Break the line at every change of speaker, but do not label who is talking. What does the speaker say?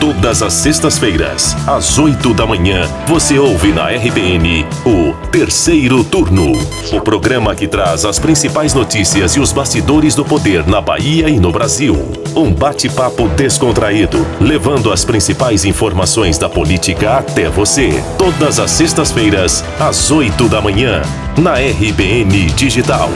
Todas as sextas-feiras, às oito da manhã, você ouve na RBN o Terceiro Turno. O programa que traz as principais notícias e os bastidores do poder na Bahia e no Brasil. Um bate-papo descontraído, levando as principais informações da política até você. Todas as sextas-feiras, às oito da manhã, na RBN Digital.